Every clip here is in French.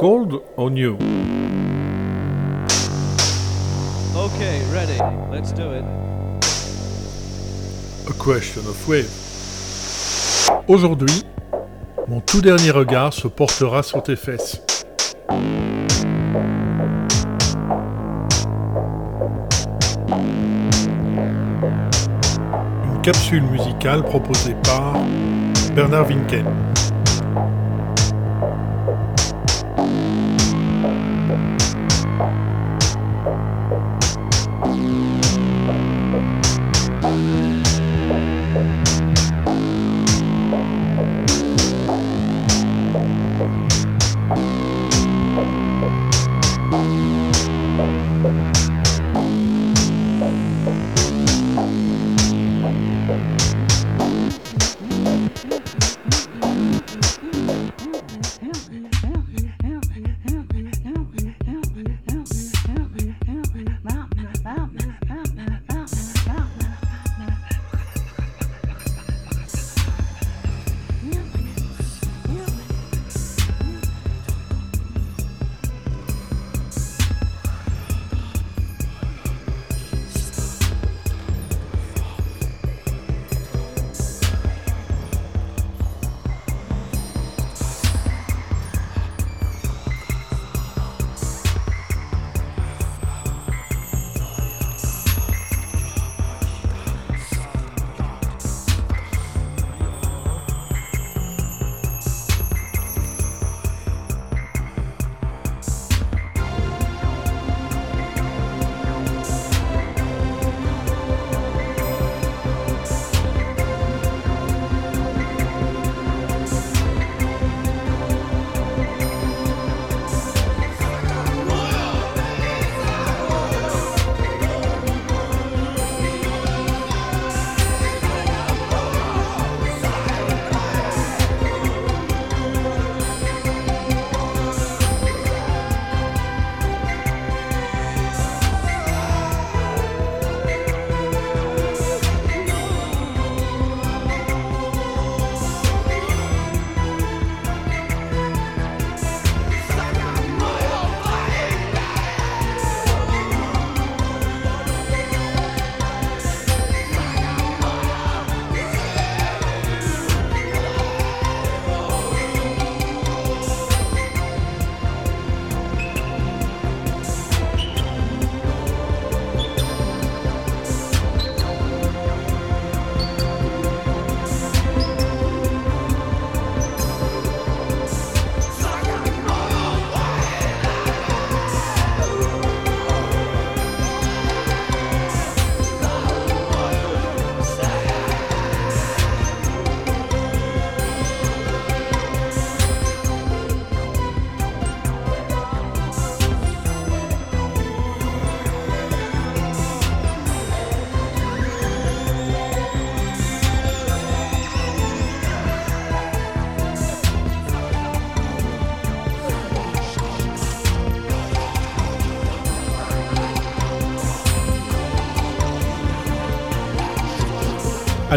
Cold or new? Okay, ready. Let's do it. A question of wave. Aujourd'hui, mon tout dernier regard se portera sur tes fesses. Une capsule musicale proposée par Bernard Winken.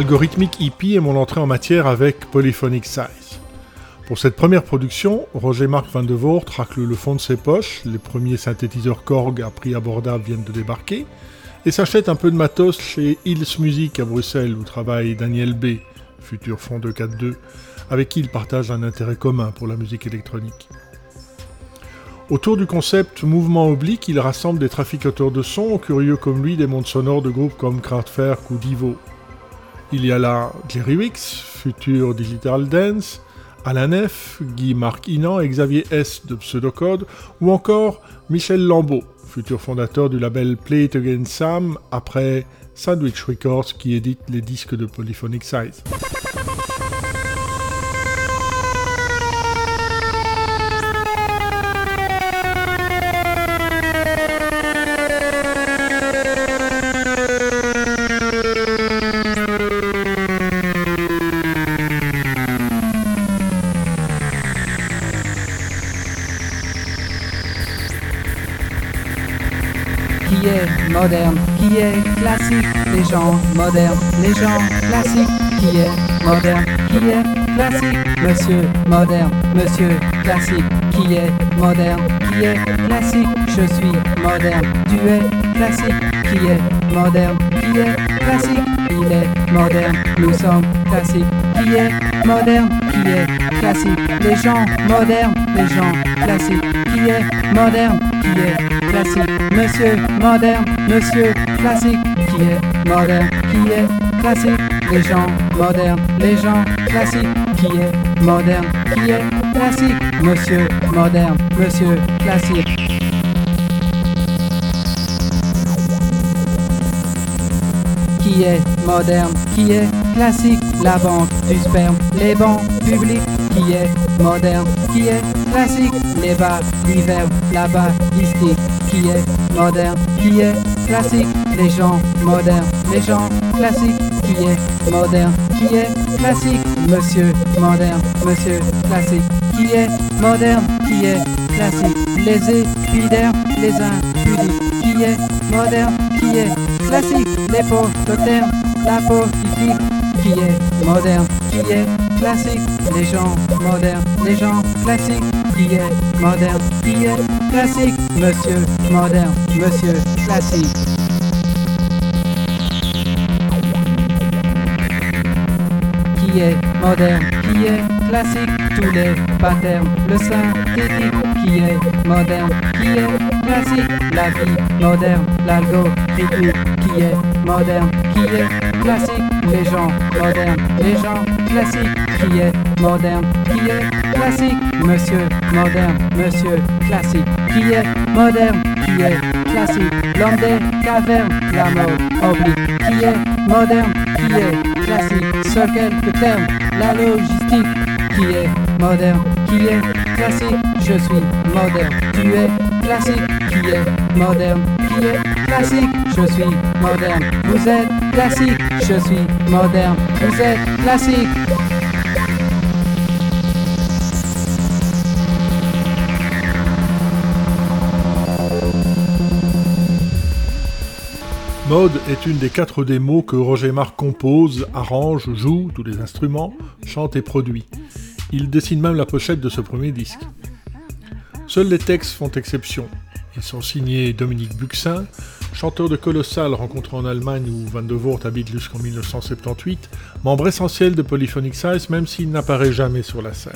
Algorithmic EP est mon entrée en matière avec Polyphonic Size. Pour cette première production, Roger Marc Van de Voort racle le fond de ses poches, les premiers synthétiseurs Korg à prix abordable viennent de débarquer, et s'achète un peu de matos chez Hills Music à Bruxelles où travaille Daniel B, futur fond de 4.2, avec qui il partage un intérêt commun pour la musique électronique. Autour du concept mouvement oblique, il rassemble des traficateurs de sons, curieux comme lui des mondes sonores de groupes comme Kraftwerk ou Divo. Il y a là Jerry Wicks, futur Digital Dance, Alain F, Guy-Marc Inan et Xavier S de Pseudocode, ou encore Michel Lambeau, futur fondateur du label Play It Again Sam, après Sandwich Records qui édite les disques de Polyphonic Size. Modernes, les gens classiques, qui est moderne, qui est classique, monsieur moderne, monsieur classique, qui est moderne, qui est classique, je suis moderne, tu es classique, qui est moderne, qui est classique, il est moderne, nous sommes classiques, qui est moderne, qui est classique, les gens modernes, les gens classiques, qui est moderne, qui est classique, monsieur moderne, monsieur classique, qui est moderne, qui est classique, les gens modernes, les gens classiques, qui est moderne, qui est classique, monsieur moderne, monsieur classique. Qui est moderne, qui est classique, la banque du sperme, les bancs publics, qui est moderne, qui est classique, les bars d'hiver, la balistique, qui est moderne, qui est classique, les gens modernes, les gens classiques, qui est moderne, qui est classique, monsieur moderne, monsieur classique, qui est moderne, qui est classique, les épidermes, les impudiques, qui est moderne, qui est classique, les pauvres terme, la politique, qui est moderne, qui est classique, les gens modernes, les gens classiques, qui est moderne, qui est classique, monsieur moderne, monsieur classique. Qui est moderne, qui est classique, tous les patterns, le synthétique, qui est moderne, qui est classique, la vie moderne, l'algorithmique, qui est moderne, qui est classique, les gens modernes, les gens classiques, qui est moderne, qui est classique, monsieur moderne, monsieur classique, qui est moderne, qui est classique, l'homme des cavernes, la mode oblique, qui est moderne, qui est classique, ce quelques termes, la logistique, qui est moderne, qui est classique, je suis moderne, tu es classique, qui est moderne, qui est classique, je suis moderne, vous êtes classique, je suis moderne, vous êtes classique. Mode est une des quatre démos que Roger Marc compose, arrange, joue tous les instruments, chante et produit. Il dessine même la pochette de ce premier disque. Seuls les textes font exception. Ils sont signés Dominique Buxin, chanteur de Colossal rencontré en Allemagne où Van de Voort habite jusqu'en 1978, membre essentiel de Polyphonic Size même s'il n'apparaît jamais sur la scène.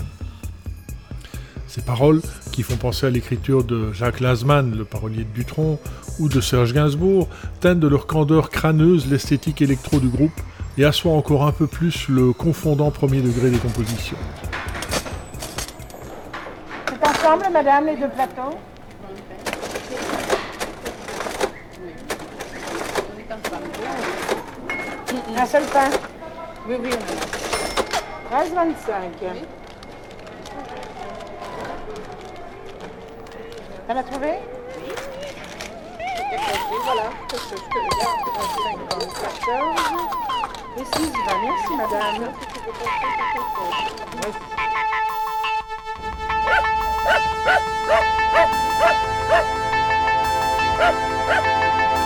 Ces paroles, qui font penser à l'écriture de Jacques Lasman, le parolier de Dutronc, ou de Serge Gainsbourg, teignent de leur candeur crâneuse l'esthétique électro du groupe et assoient encore un peu plus le confondant premier degré des compositions. C'est ensemble, madame, les deux plateaux Un seul pain Oui, oui. 13, 25. Tu l'as trouvé? Oui. Voilà, 14 et 6 20. Merci, madame. One,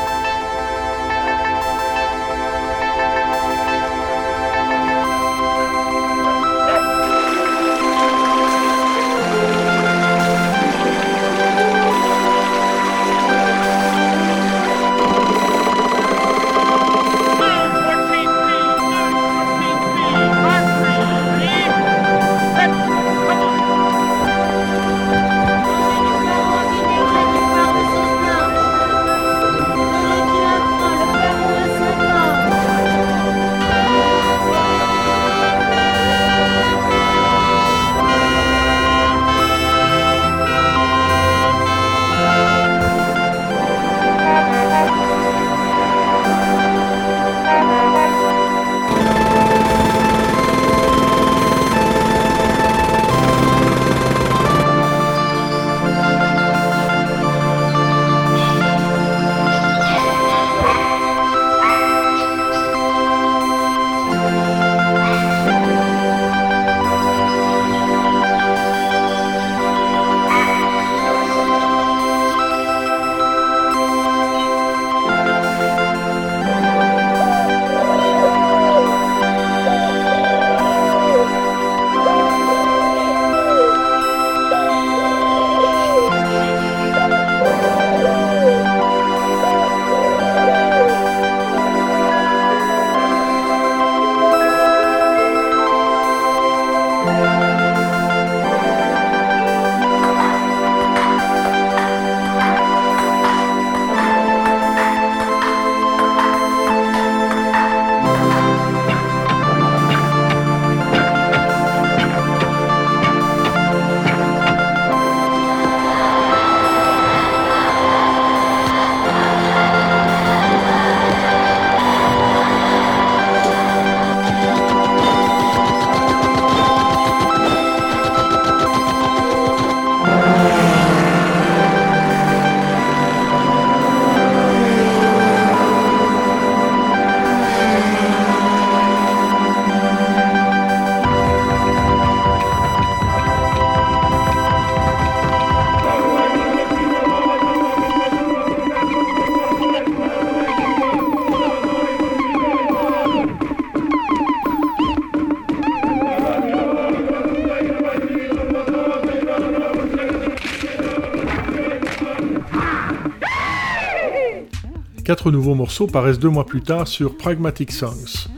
Quatre nouveaux morceaux paraissent deux mois plus tard sur Pragmatic Songs,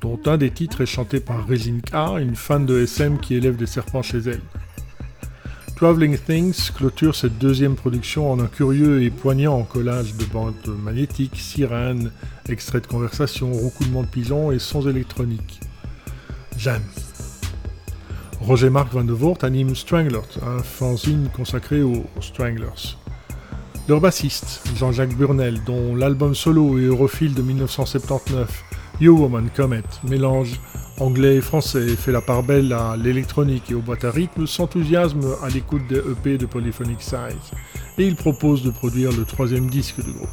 dont un des titres est chanté par Rezinka, une fan de SM qui élève des serpents chez elle. Traveling Things clôture cette deuxième production en un curieux et poignant collage de bandes magnétiques, sirènes, extraits de conversation, roucoulements de pigeons et sons électroniques. J'aime. Roger Marc Van de Voort anime Stranglers, un fanzine consacré aux Stranglers. Leur bassiste, Jean-Jacques Burnel, dont l'album solo et Europhile de 1979, You Woman Comet, mélange anglais et français, fait la part belle à l'électronique et aux boîtes à rythme, s'enthousiasme à l'écoute des EP de Polyphonic Size, et il propose de produire le troisième disque du groupe.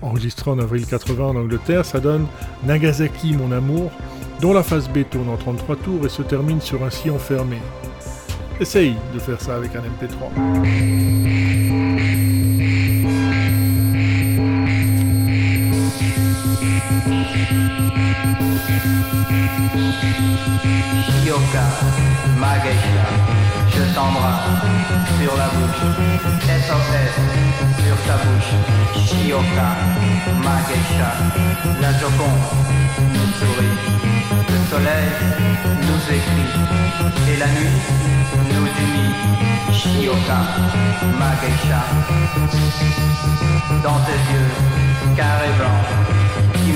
Enregistré en avril 80 en Angleterre, ça donne Nagasaki mon amour, dont la phase B tourne en 33 tours et se termine sur un sillon fermé. Essaye de faire ça avec un MP3. Yoka, ma je t'embrasse sur la bouche. SOS sur ta bouche. Shioka, ma la Joconde nous sourit. Le soleil nous écrit et la nuit nous unit. Shioka, ma dans tes yeux, carré blanc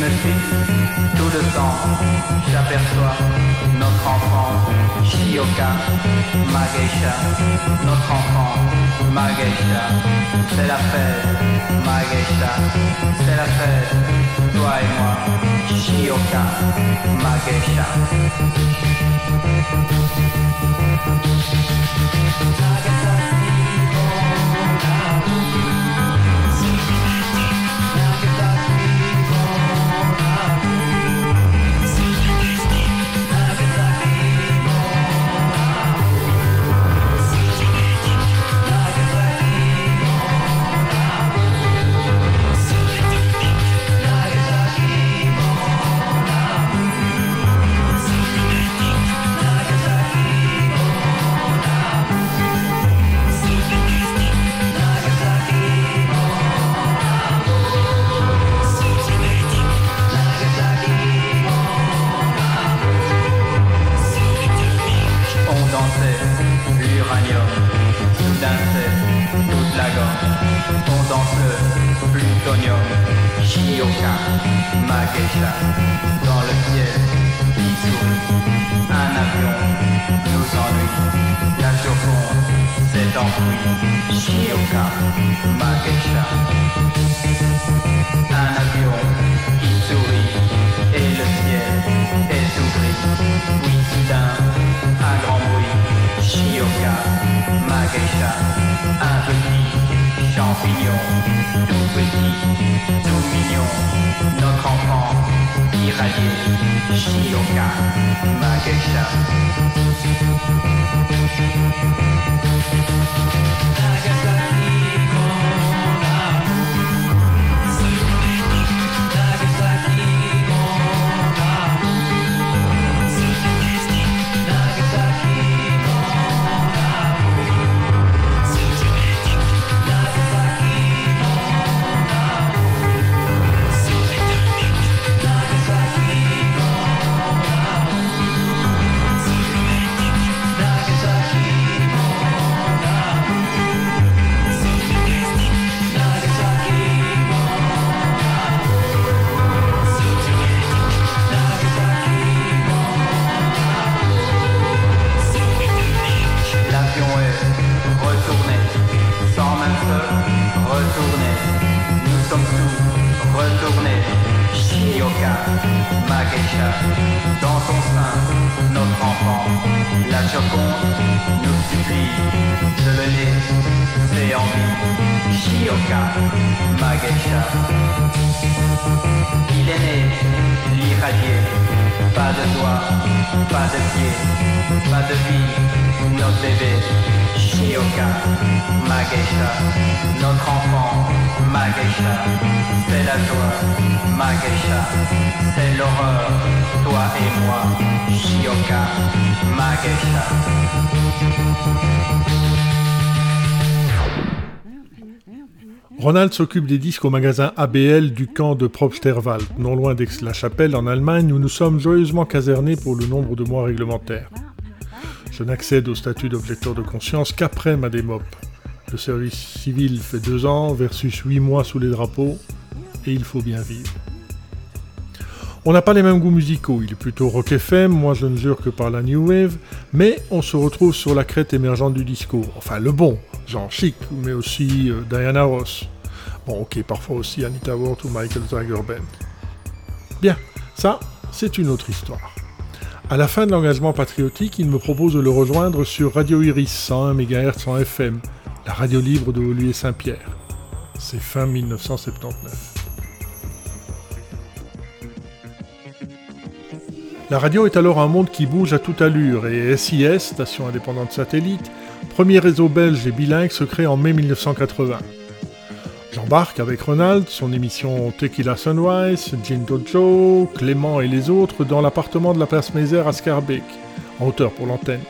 me tout le temps. J'aperçois notre enfant, Shioka, Mageisha, notre enfant, Mageisha. C'est la fête, Mageisha, c'est la fête, toi et moi, Shioka, Mageisha. Mio, Dante, Lago, Tondance, Plutonio, Magesha, dans le ciel, bisous, un avion, nous ennuie, la Shioka, Magesha, un avion, il sourit, et le ciel est tout gris, oui soudain, yoga, magrécha, un petit champignon, tout petit, tout mignon, notre enfant, irradié, chioka, magrécha. Ronald s'occupe des disques au magasin ABL du camp de Probsterwald, non loin d'Aix-la-Chapelle en Allemagne, où nous sommes joyeusement casernés pour le nombre de mois réglementaires. Je n'accède au statut d'objecteur de conscience qu'après ma démop. Le service civil fait deux ans versus huit mois sous les drapeaux, et il faut bien vivre. On n'a pas les mêmes goûts musicaux, il est plutôt rock FM, moi je ne jure que par la new wave, mais on se retrouve sur la crête émergente du disco, enfin le bon, genre chic, mais aussi euh, Diana Ross. Bon ok, parfois aussi Anita Ward ou Michael Jagger Band. Bien, ça, c'est une autre histoire. À la fin de l'engagement patriotique, il me propose de le rejoindre sur Radio Iris 101 MHz en FM, la radio libre de Olivier Saint-Pierre. C'est fin 1979. La radio est alors un monde qui bouge à toute allure et SIS, Station indépendante satellite, premier réseau belge et bilingue, se crée en mai 1980. J'embarque avec Ronald, son émission Tequila Sunrise, Gin Dojo, Clément et les autres dans l'appartement de la place Mézère à Scarbeck, en hauteur pour l'antenne,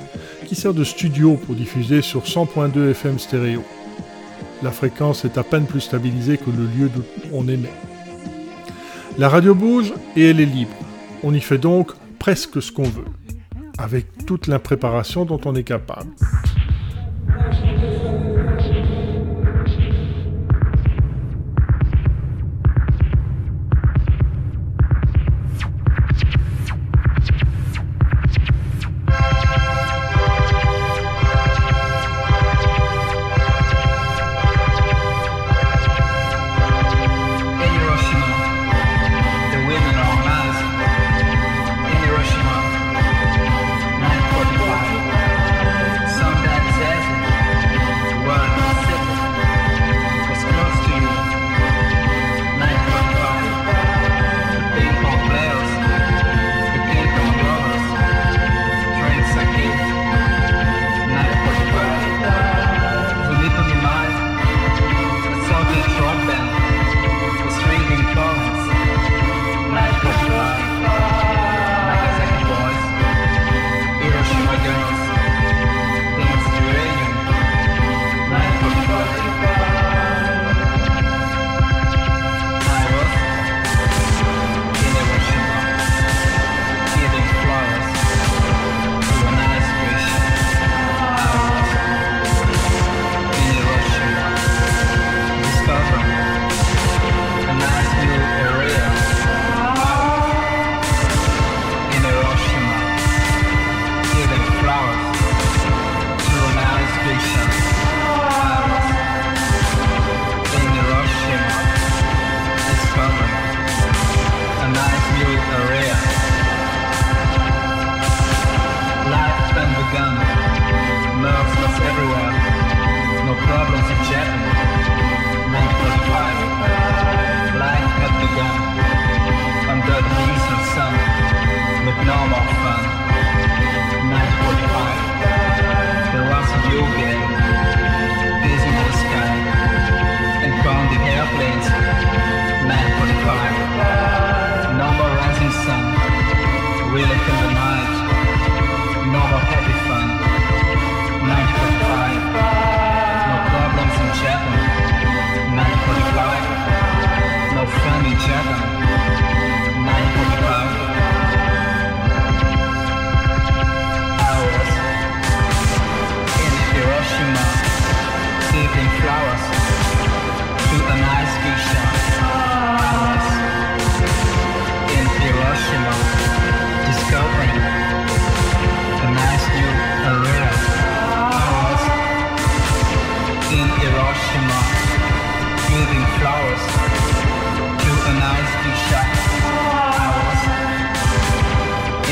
qui sert de studio pour diffuser sur 100.2 FM stéréo. La fréquence est à peine plus stabilisée que le lieu d'où on émet. La radio bouge et elle est libre. On y fait donc presque ce qu'on veut, avec toute l'impréparation dont on est capable.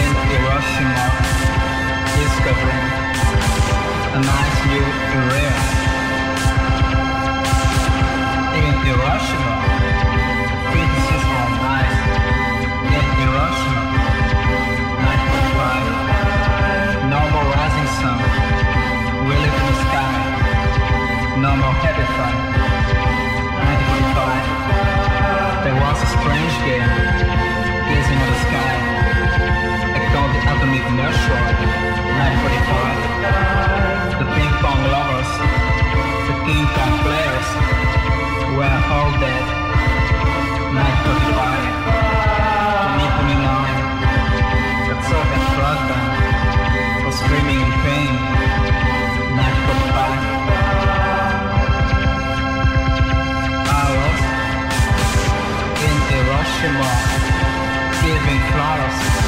in Hiroshima, discovering a nice new area. 945. The ping pong lovers, the ping pong players, all dead. 945. Screaming in pain. 945. Hiroshima, giving flowers.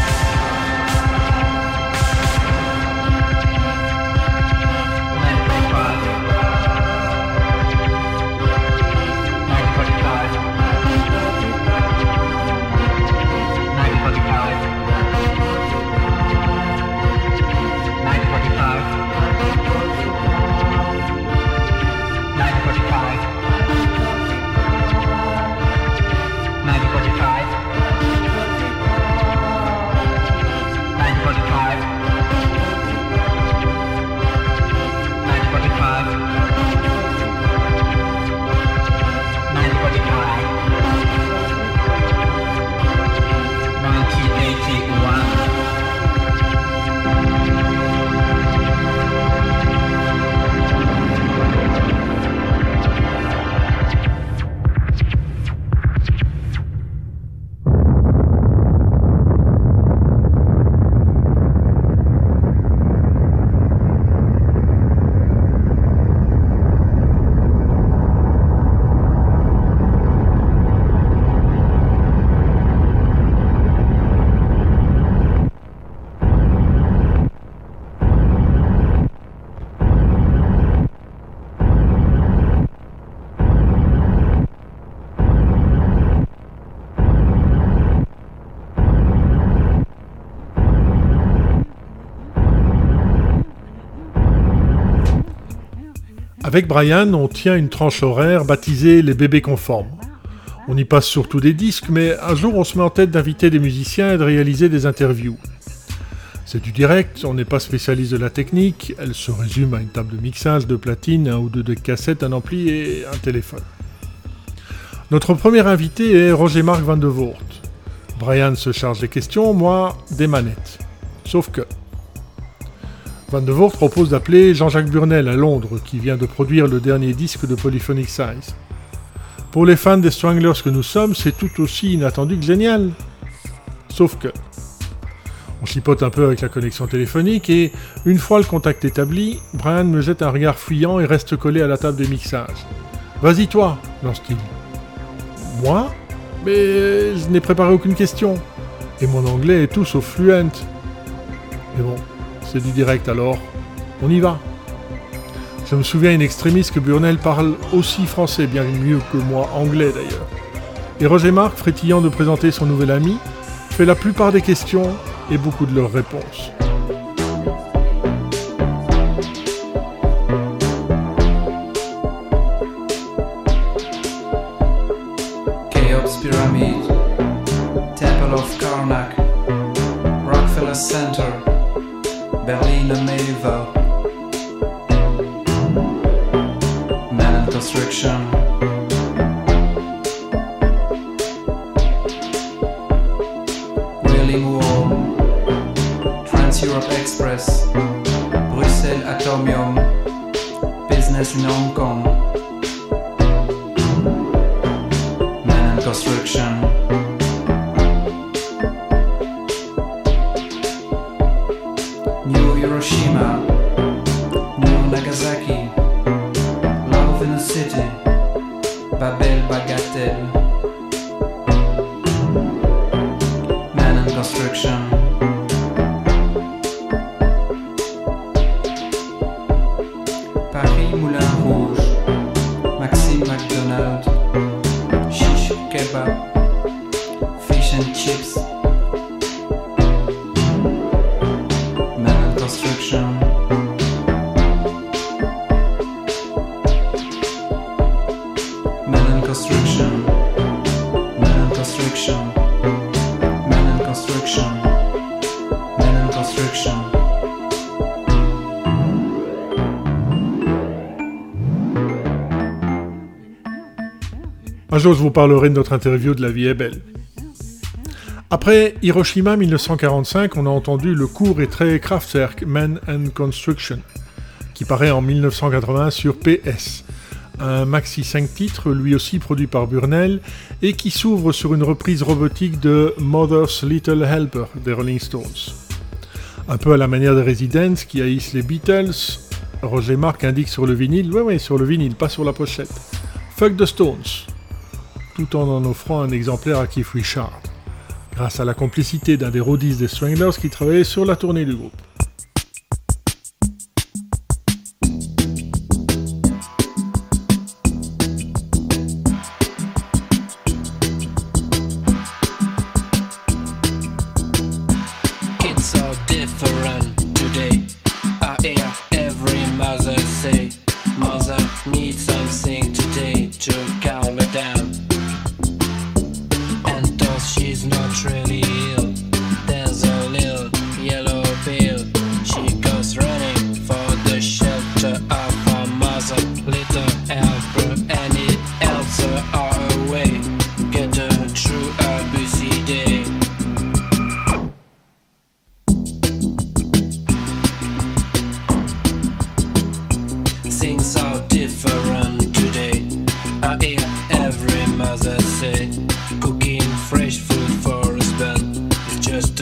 Avec Brian, on tient une tranche horaire baptisée les bébés conformes. On y passe surtout des disques, mais un jour on se met en tête d'inviter des musiciens et de réaliser des interviews. C'est du direct, on n'est pas spécialiste de la technique, elle se résume à une table de mixage, de platine, un ou deux de cassettes, un ampli et un téléphone. Notre premier invité est Roger Marc Van de Voort. Brian se charge des questions, moi des manettes. Sauf que Van de Voort propose d'appeler Jean-Jacques Burnel à Londres, qui vient de produire le dernier disque de Polyphonic Size. Pour les fans des Stranglers que nous sommes, c'est tout aussi inattendu que génial. Sauf que. On chipote un peu avec la connexion téléphonique et, une fois le contact établi, Brian me jette un regard fuyant et reste collé à la table des mixages. Vas-y toi, lance-t-il. Moi? Mais je n'ai préparé aucune question. Et mon anglais est tout sauf fluent. Mais bon, c'est du direct alors, on y va. Je me souviens in extremis que Burnell parle aussi français, bien mieux que moi anglais d'ailleurs. Et Roger Marc, frétillant de présenter son nouvel ami, fait la plupart des questions et beaucoup de leurs réponses. Je vous parlerai de notre interview de La vie est belle. Après Hiroshima 1945, on a entendu le court et très Kraftwerk Man and Construction, qui paraît en 1980 sur PS, un maxi 5 titres, lui aussi produit par Burnell, et qui s'ouvre sur une reprise robotique de Mother's Little Helper des Rolling Stones. Un peu à la manière des Residents qui haïssent les Beatles, Roger Marc indique sur le vinyle, ouais ouais, sur le vinyle, pas sur la pochette. Fuck the Stones, tout en en offrant un exemplaire à Keith Richard, grâce à la complicité d'un des roadies des Stranglers qui travaillait sur la tournée du groupe.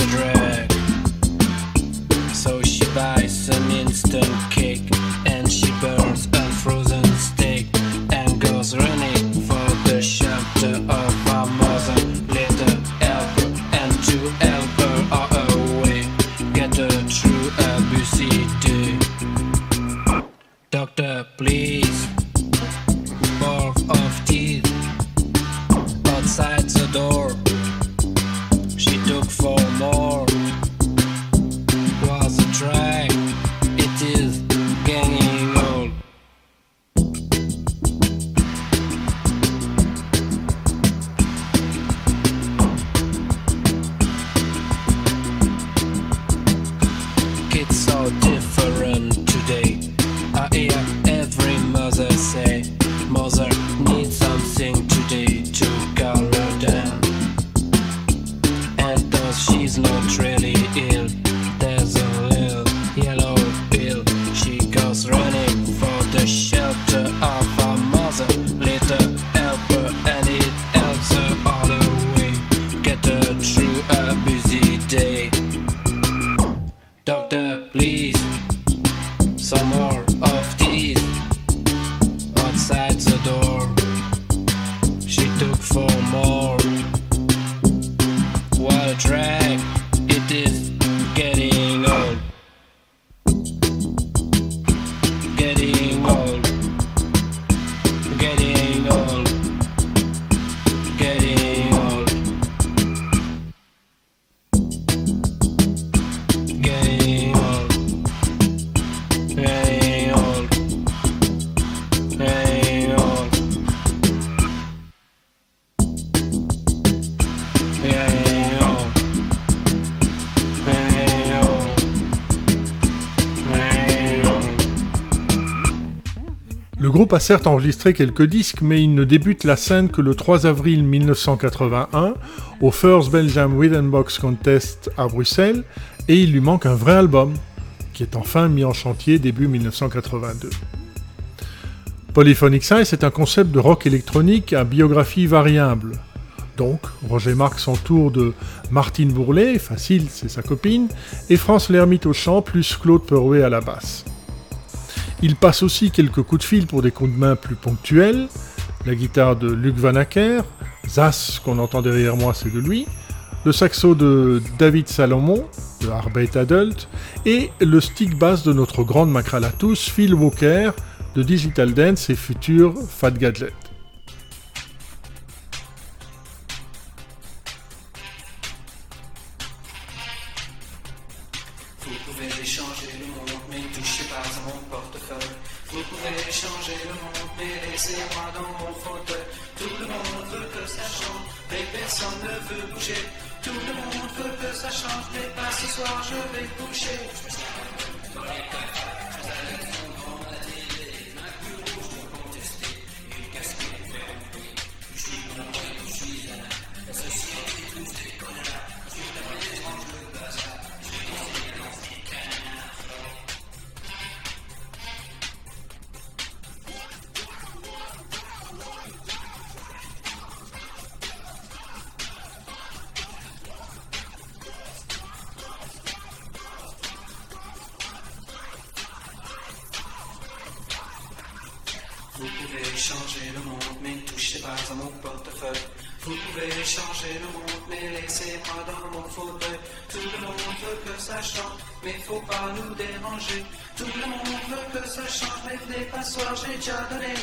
drug. So she buys some instant cake groupe a certes enregistré quelques disques, mais il ne débute la scène que le 3 avril 1981 au First Belgium Rhythm Box Contest à Bruxelles, et il lui manque un vrai album, qui est enfin mis en chantier début 1982. Polyphonic Size est un concept de rock électronique à biographie variable. Donc, Roger marque son tour de Martine Bourlet, facile, c'est sa copine, et France Lermite au chant, plus Claude Perouet à la basse. Il passe aussi quelques coups de fil pour des coups de main plus ponctuels, la guitare de Luc Van Acker, Zas qu'on entend derrière moi c'est de lui, le saxo de David Salomon, de Arbeit Adult, et le stick bass de notre grande macrale à tous, Phil Walker, de Digital Dance et futur Fat Gadget. Changer le monde, mais ne touchez pas à mon portefeuille. Vous pouvez changer le monde, mais laissez-moi dans mon fauteuil. Tout le monde veut que ça change, mais faut pas nous déranger. Tout le monde veut que ça change, mais venez pas soir, j'ai déjà donné.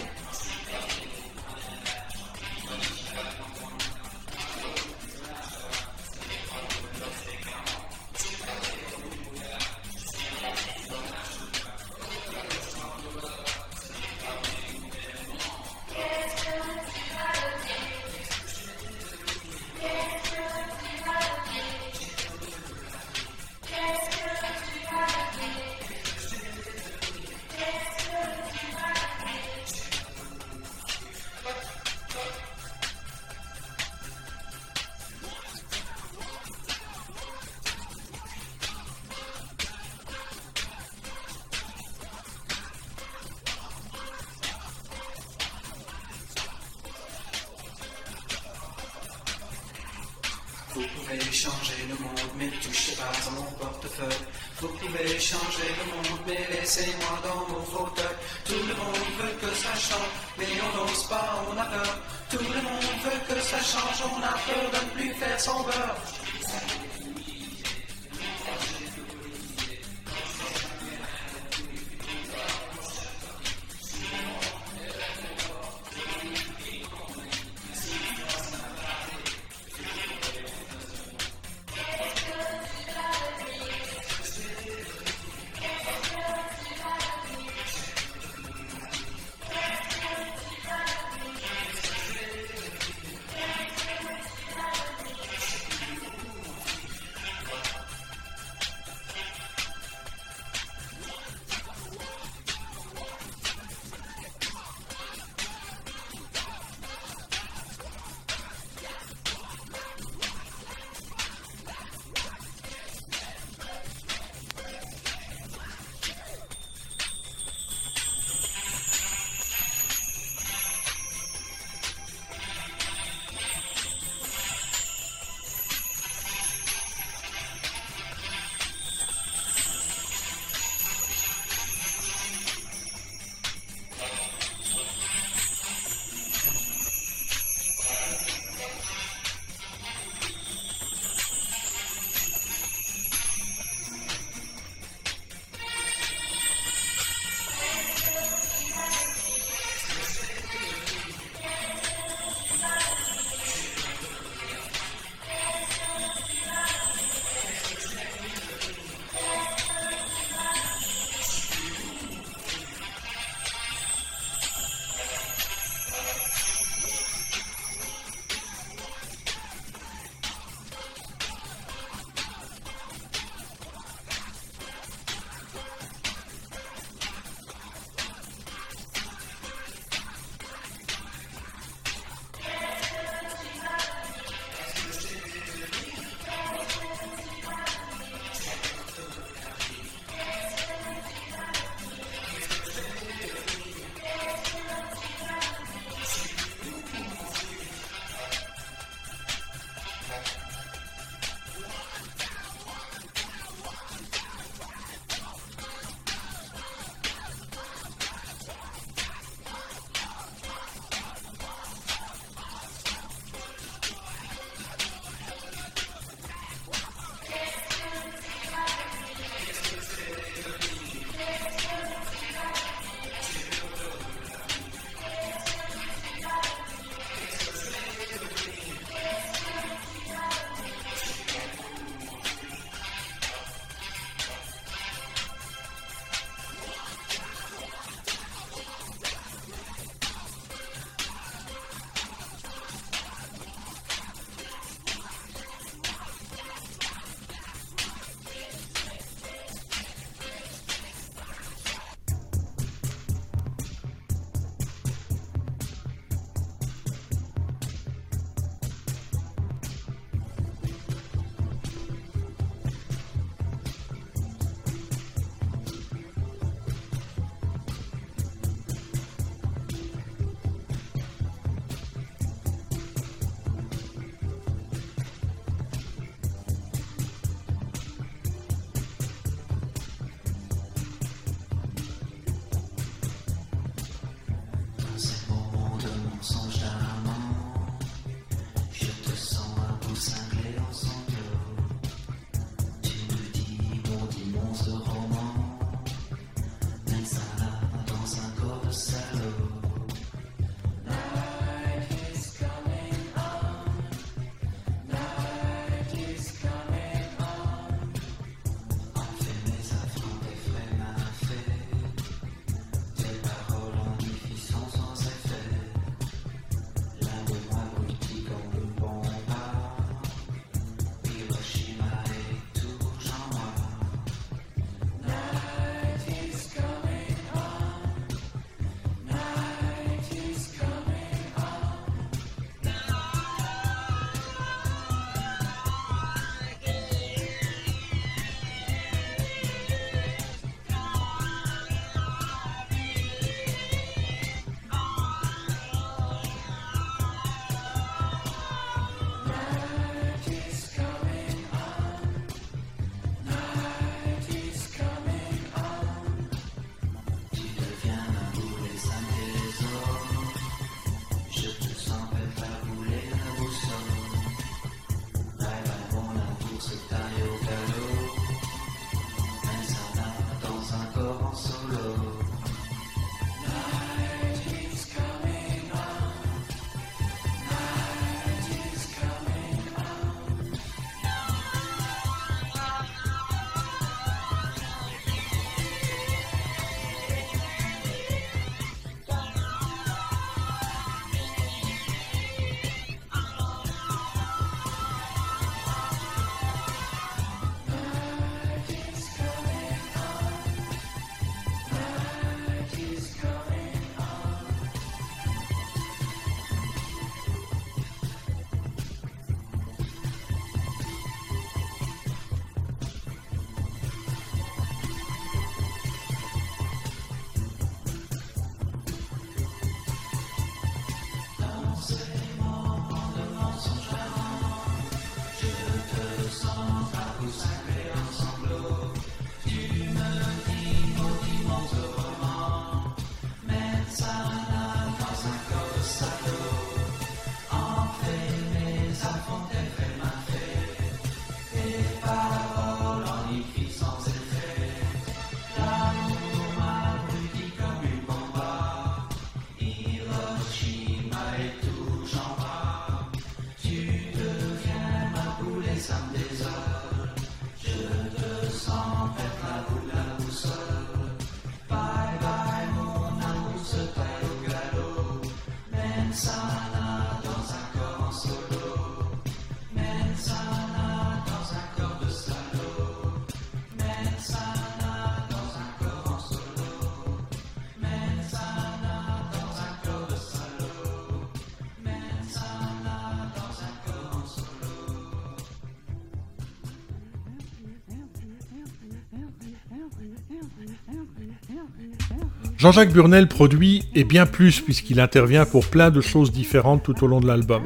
Jean-Jacques Burnel produit et bien plus puisqu'il intervient pour plein de choses différentes tout au long de l'album.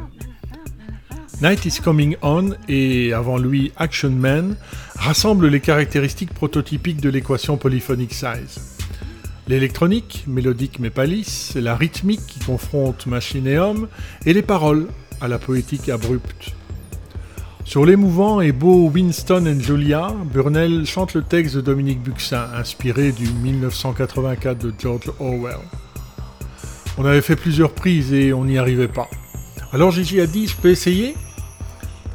Night is Coming On et avant lui Action Man rassemblent les caractéristiques prototypiques de l'équation polyphonic size. L'électronique, mélodique mais pas lisse, la rythmique qui confronte machine et homme, et les paroles, à la poétique abrupte. Sur l'émouvant et beau Winston and Julia, Burnell chante le texte de Dominique Buxin, inspiré du 1984 de George Orwell. On avait fait plusieurs prises et on n'y arrivait pas. Alors Gigi a dit, je peux essayer?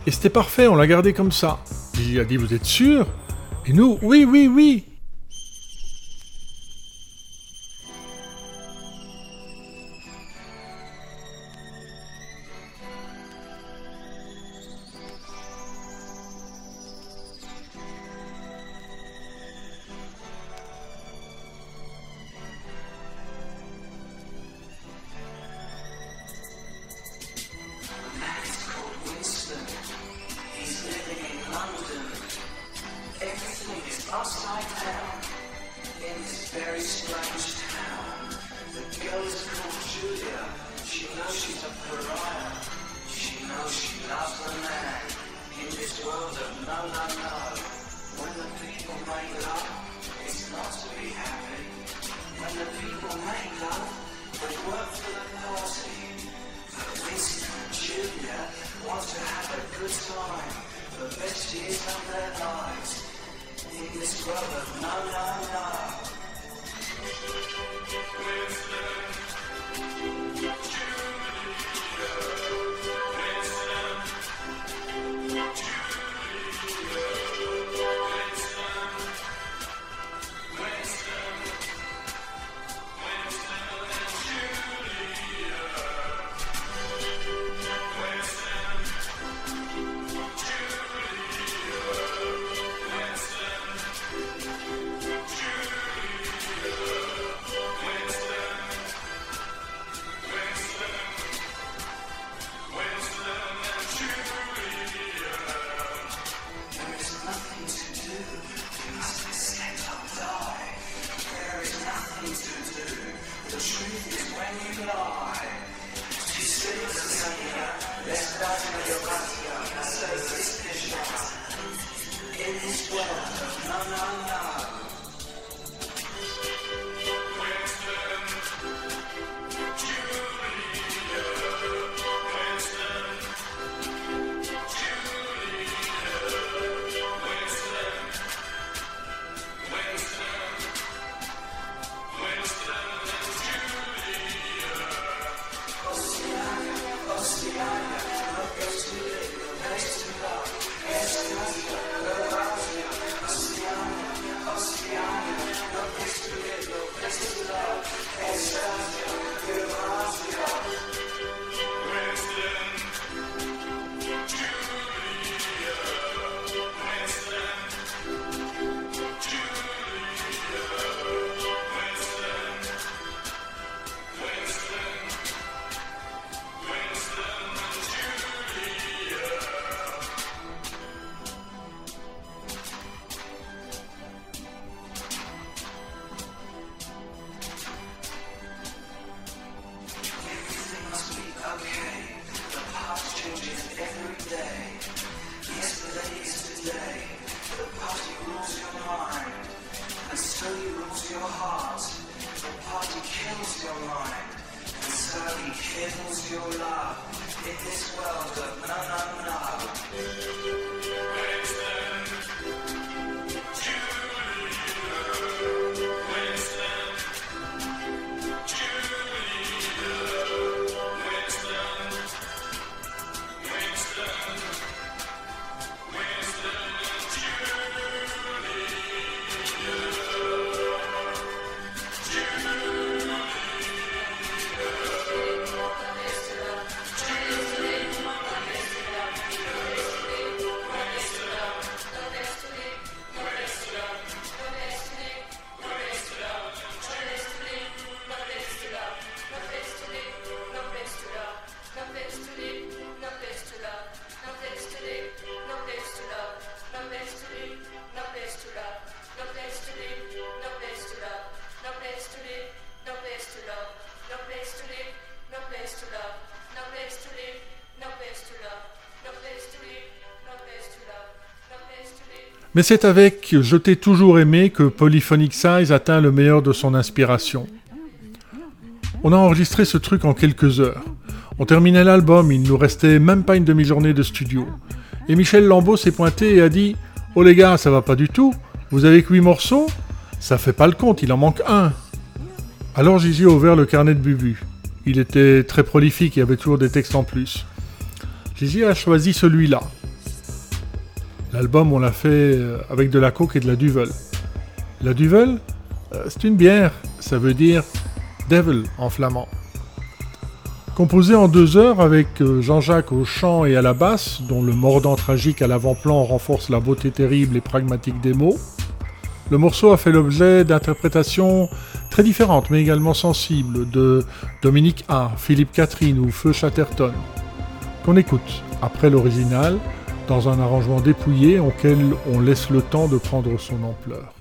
Et c'était parfait, on l'a gardé comme ça. Gigi a dit, vous êtes sûr? Et nous, oui, oui, oui Não, não, não. Mais c'est avec Je t'ai toujours aimé que Polyphonic Size atteint le meilleur de son inspiration. On a enregistré ce truc en quelques heures. On terminait l'album, il nous restait même pas une demi-journée de studio. Et Michel Lambeau s'est pointé et a dit Oh les gars, ça va pas du tout. Vous avez que 8 morceaux Ça fait pas le compte, il en manque un. Alors Gigi a ouvert le carnet de Bubu. Il était très prolifique, y avait toujours des textes en plus. Gigi a choisi celui-là. L'album, on l'a fait euh, avec de la coke et de la duvel. La duvel, euh, c'est une bière, ça veut dire devil en flamand. Composé en deux heures avec euh, Jean-Jacques au chant et à la basse, dont le mordant tragique à l'avant-plan renforce la beauté terrible et pragmatique des mots, le morceau a fait l'objet d'interprétations très différentes mais également sensibles de Dominique A, Philippe Catherine ou Feu Chatterton, qu'on écoute après l'original dans un arrangement dépouillé auquel on laisse le temps de prendre son ampleur.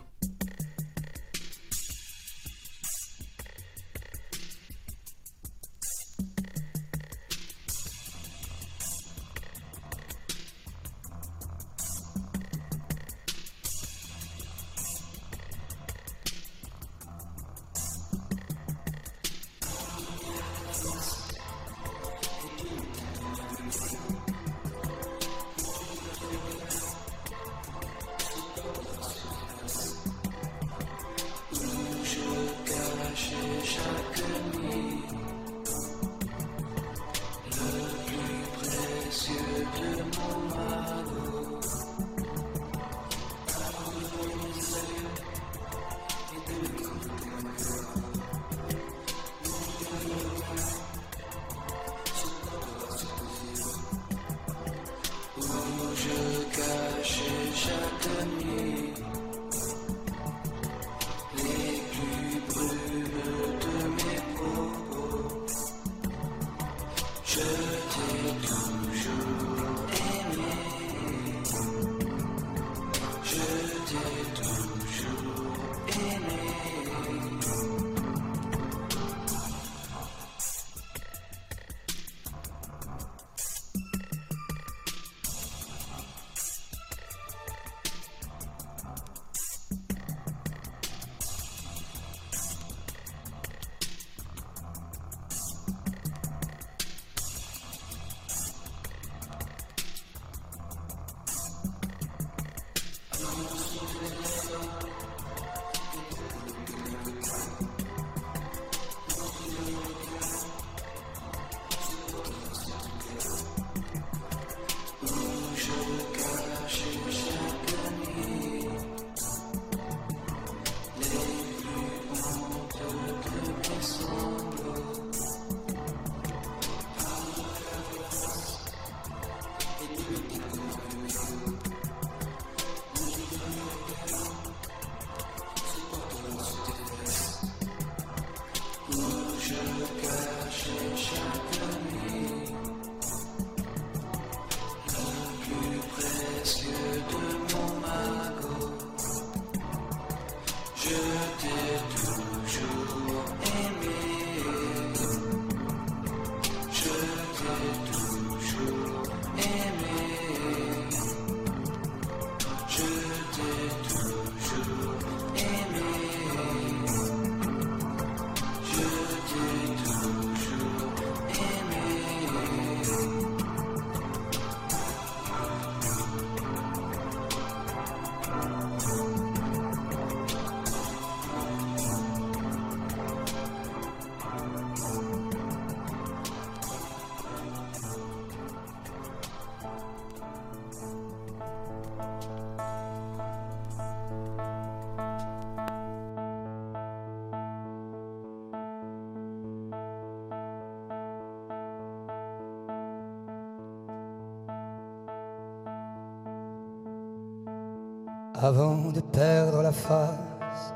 Avant de perdre la face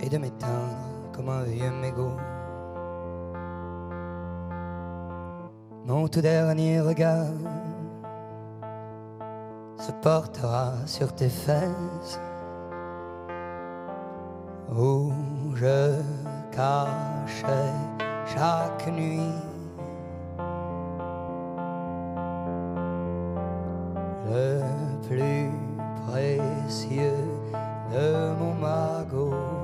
et de m'éteindre comme un vieux mégot. Mon tout dernier regard se portera sur tes fesses précieux de mon magot.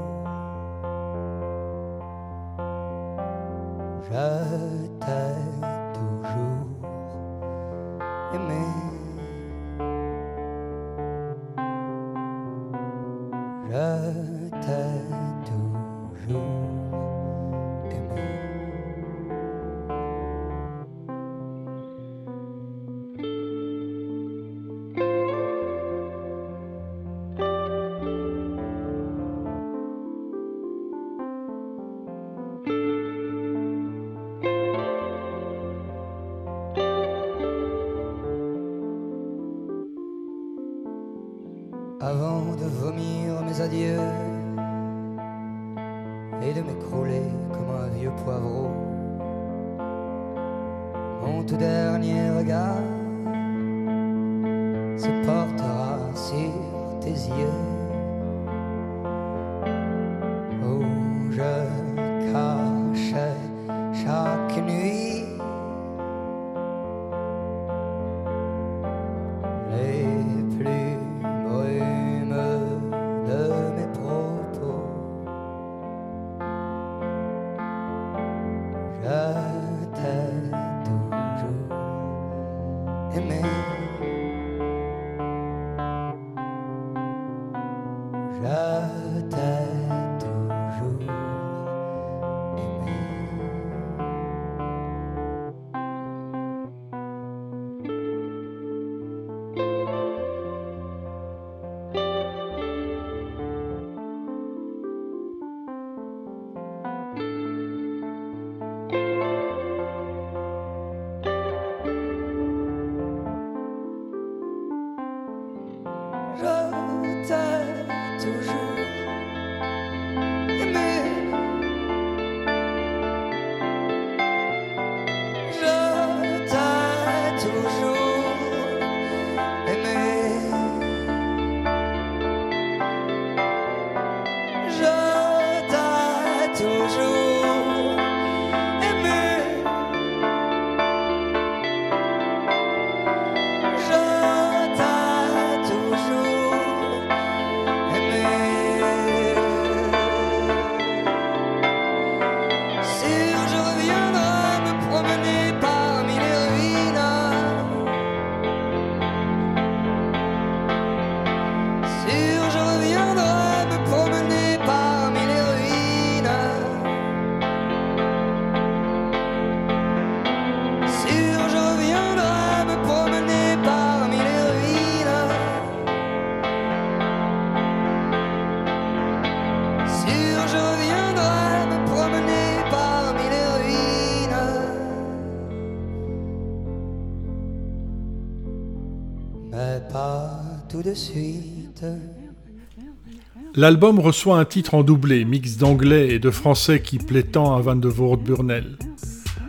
L'album reçoit un titre en doublé, mix d'anglais et de français qui plaît tant à Van de Voort Burnell.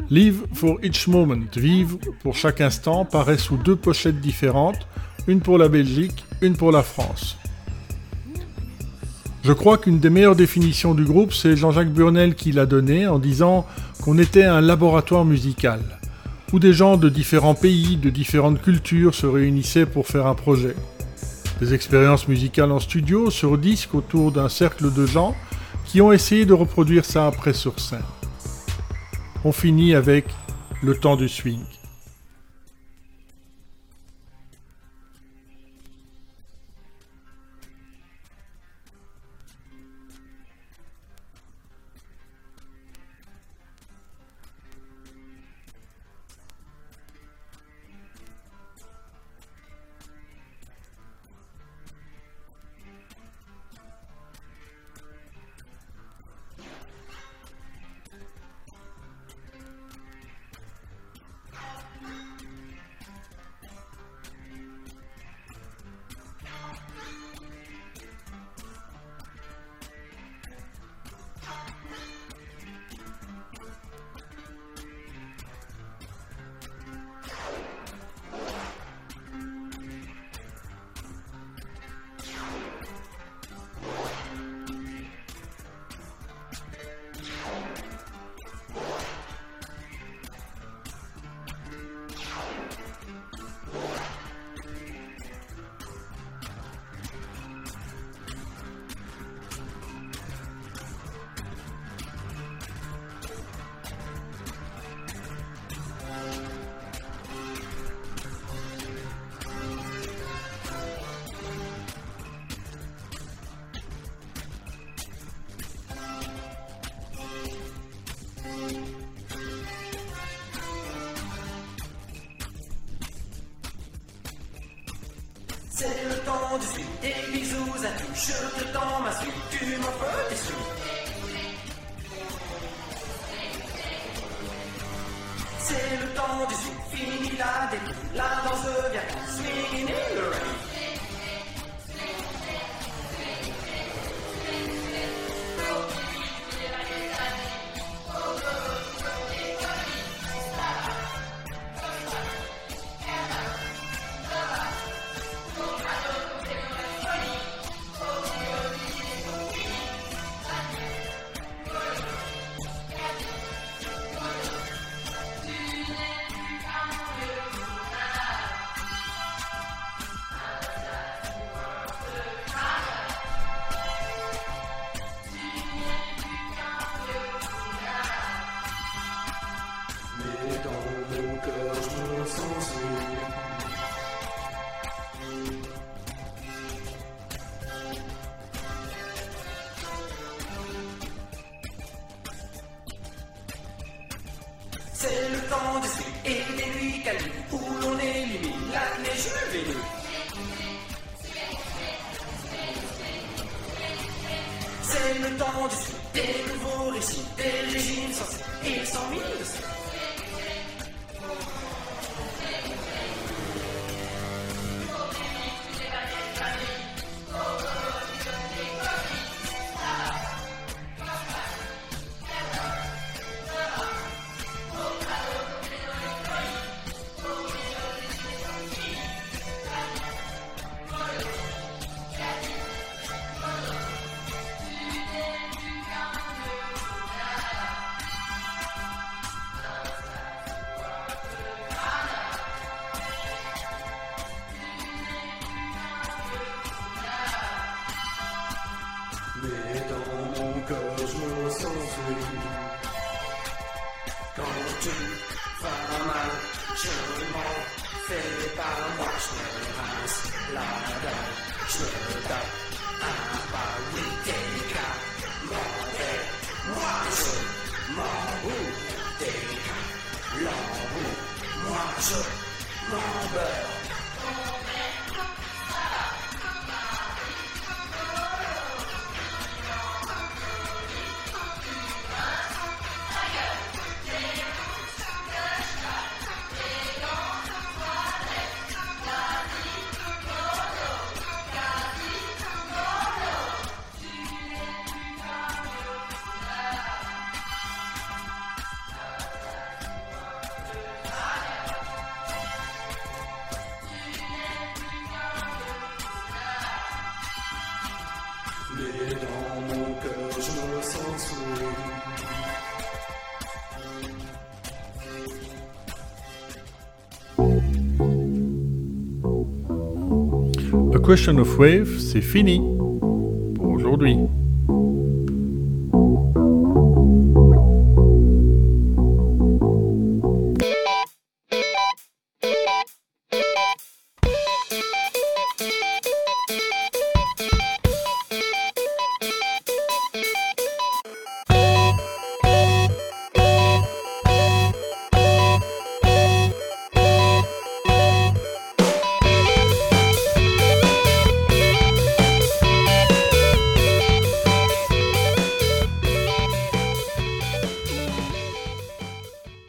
Live for each moment, vive pour chaque instant, paraît sous deux pochettes différentes, une pour la Belgique, une pour la France. Je crois qu'une des meilleures définitions du groupe, c'est Jean-Jacques Burnel qui l'a donnée en disant qu'on était un laboratoire musical, où des gens de différents pays, de différentes cultures se réunissaient pour faire un projet. Des expériences musicales en studio, sur disque, autour d'un cercle de gens qui ont essayé de reproduire ça après sur scène. On finit avec Le temps du swing. C'est le temps du swing, fini la la danse vient, swinging in the rain. Mais dans mon cœur, je me sens. Quand tu vas mal, je m'en fais pas je me la dalle, je me tape un pas, oui, des cas, mauvais. Moi, je m'en. Moi, je. Question of Wave, c'est fini pour aujourd'hui.